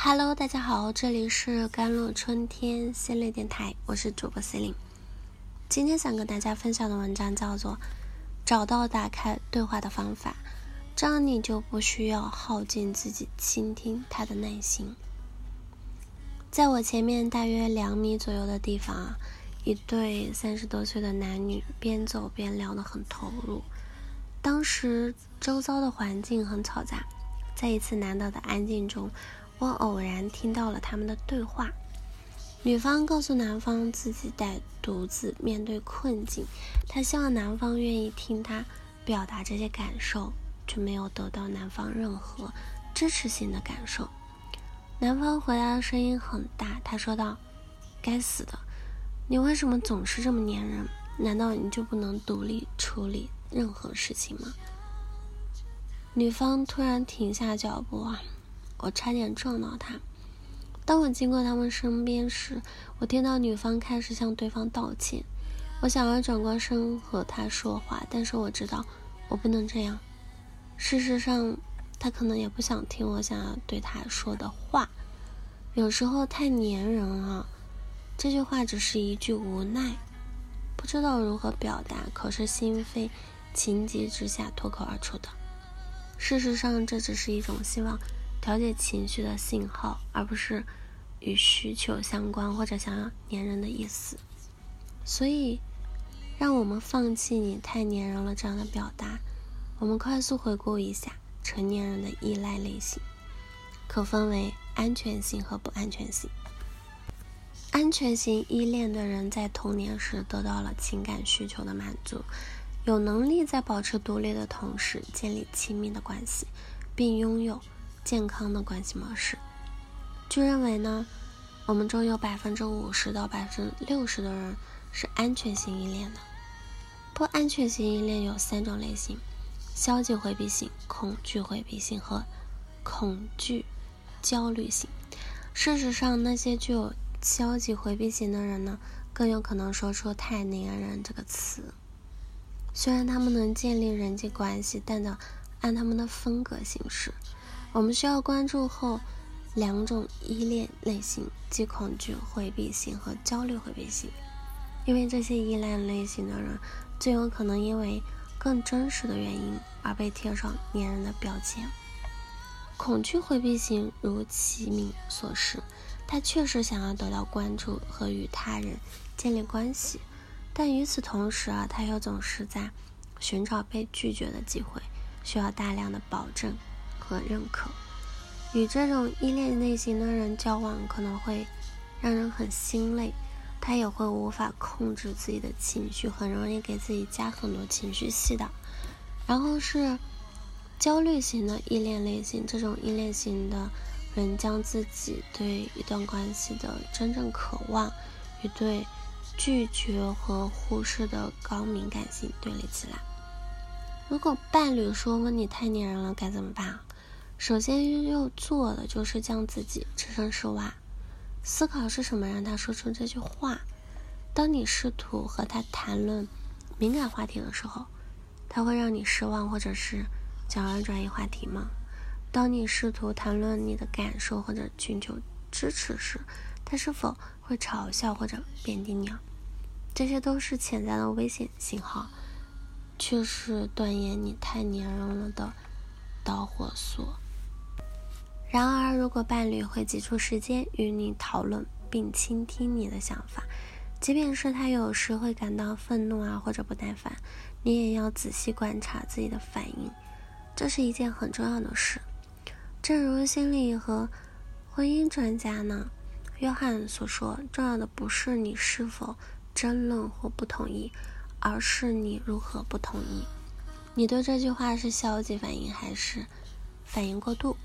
Hello，大家好，这里是甘露春天心灵电台，我是主播 C 琳。今天想跟大家分享的文章叫做《找到打开对话的方法》，这样你就不需要耗尽自己倾听他的耐心。在我前面大约两米左右的地方啊，一对三十多岁的男女边走边聊得很投入。当时周遭的环境很嘈杂，在一次难得的安静中。我偶然听到了他们的对话。女方告诉男方自己在独自面对困境，她希望男方愿意听她表达这些感受，却没有得到男方任何支持性的感受。男方回答的声音很大，他说道：“该死的，你为什么总是这么粘人？难道你就不能独立处理任何事情吗？”女方突然停下脚步啊。我差点撞到他。当我经过他们身边时，我听到女方开始向对方道歉。我想要转过身和他说话，但是我知道我不能这样。事实上，他可能也不想听我想要对他说的话。有时候太粘人了，这句话只是一句无奈，不知道如何表达，可是心非情急之下脱口而出的。事实上，这只是一种希望。调节情绪的信号，而不是与需求相关或者想要粘人的意思。所以，让我们放弃“你太粘人了”这样的表达。我们快速回顾一下成年人的依赖类型，可分为安全型和不安全性。安全型依恋的人在童年时得到了情感需求的满足，有能力在保持独立的同时建立亲密的关系，并拥有。健康的关系模式。据认为呢，我们中有百分之五十到百分之六十的人是安全型依恋的。不安全型依恋有三种类型：消极回避型、恐惧回避型和恐惧焦虑型。事实上，那些具有消极回避型的人呢，更有可能说出“太黏人”这个词。虽然他们能建立人际关系，但的按他们的风格行事。我们需要关注后两种依恋类型，即恐惧回避型和焦虑回避型，因为这些依恋类型的人最有可能因为更真实的原因而被贴上粘人的标签。恐惧回避型如其名所示，他确实想要得到关注和与他人建立关系，但与此同时啊，他又总是在寻找被拒绝的机会，需要大量的保证。和认可，与这种依恋类型的人交往可能会让人很心累，他也会无法控制自己的情绪，很容易给自己加很多情绪系的。然后是焦虑型的依恋类型，这种依恋型的人将自己对一段关系的真正渴望与对拒绝和忽视的高敏感性对立起来。如果伴侣说你太粘人了，该怎么办？首先要做的就是将自己置身事外，思考是什么让他说出这句话。当你试图和他谈论敏感话题的时候，他会让你失望，或者是想要转移话题吗？当你试图谈论你的感受或者寻求支持时，他是否会嘲笑或者贬低你？这些都是潜在的危险信号，却是断言你太粘人了的导火索。然而，如果伴侣会挤出时间与你讨论并倾听你的想法，即便是他有时会感到愤怒啊或者不耐烦，你也要仔细观察自己的反应，这是一件很重要的事。正如心理和婚姻专家呢约翰所说，重要的不是你是否争论或不同意，而是你如何不同意。你对这句话是消极反应还是反应过度？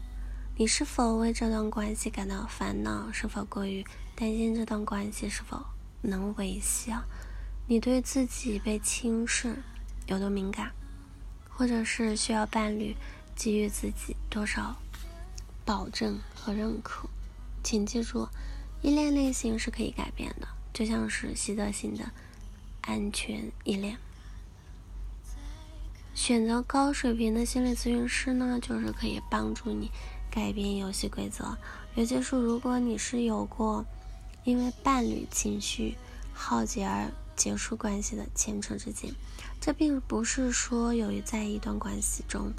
你是否为这段关系感到烦恼？是否过于担心这段关系是否能维系？你对自己被轻视有多敏感？或者是需要伴侣给予自己多少保证和认可？请记住，依恋类型是可以改变的，就像是习得性的安全依恋。选择高水平的心理咨询师呢，就是可以帮助你改变游戏规则。尤其是如果你是有过因为伴侣情绪耗竭而结束关系的前车之鉴，这并不是说由于在一段关系中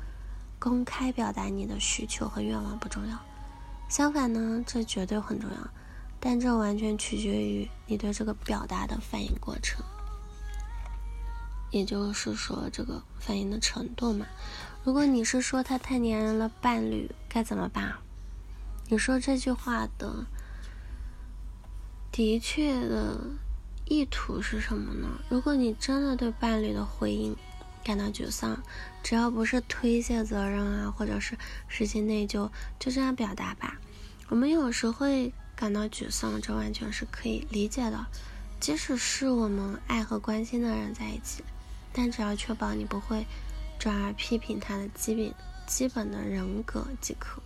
公开表达你的需求和愿望不重要，相反呢，这绝对很重要。但这完全取决于你对这个表达的反应过程。也就是说，这个反应的程度嘛。如果你是说他太粘人了，伴侣该怎么办？你说这句话的的确的意图是什么呢？如果你真的对伴侣的回应感到沮丧，只要不是推卸责任啊，或者是实际内疚，就这样表达吧。我们有时会感到沮丧，这完全是可以理解的，即使是我们爱和关心的人在一起。但只要确保你不会转而批评他的基本基本的人格即可。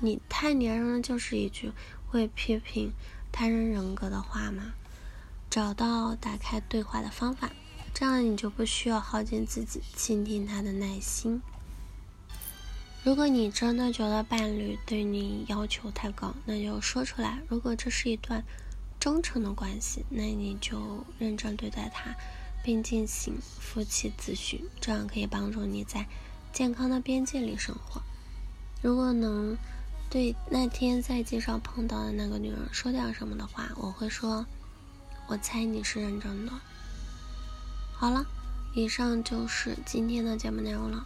你太粘人了，就是一句会批评他人人格的话吗？找到打开对话的方法，这样你就不需要耗尽自己倾听他的耐心。如果你真的觉得伴侣对你要求太高，那就说出来。如果这是一段忠诚的关系，那你就认真对待他。并进行夫妻咨询，这样可以帮助你在健康的边界里生活。如果能对那天在街上碰到的那个女人说点什么的话，我会说：“我猜你是认真的。”好了，以上就是今天的节目内容了。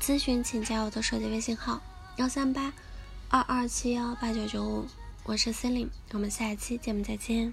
咨询请加我的手机微信号：幺三八二二七幺八九九五，我是 c e l i n e 我们下一期节目再见。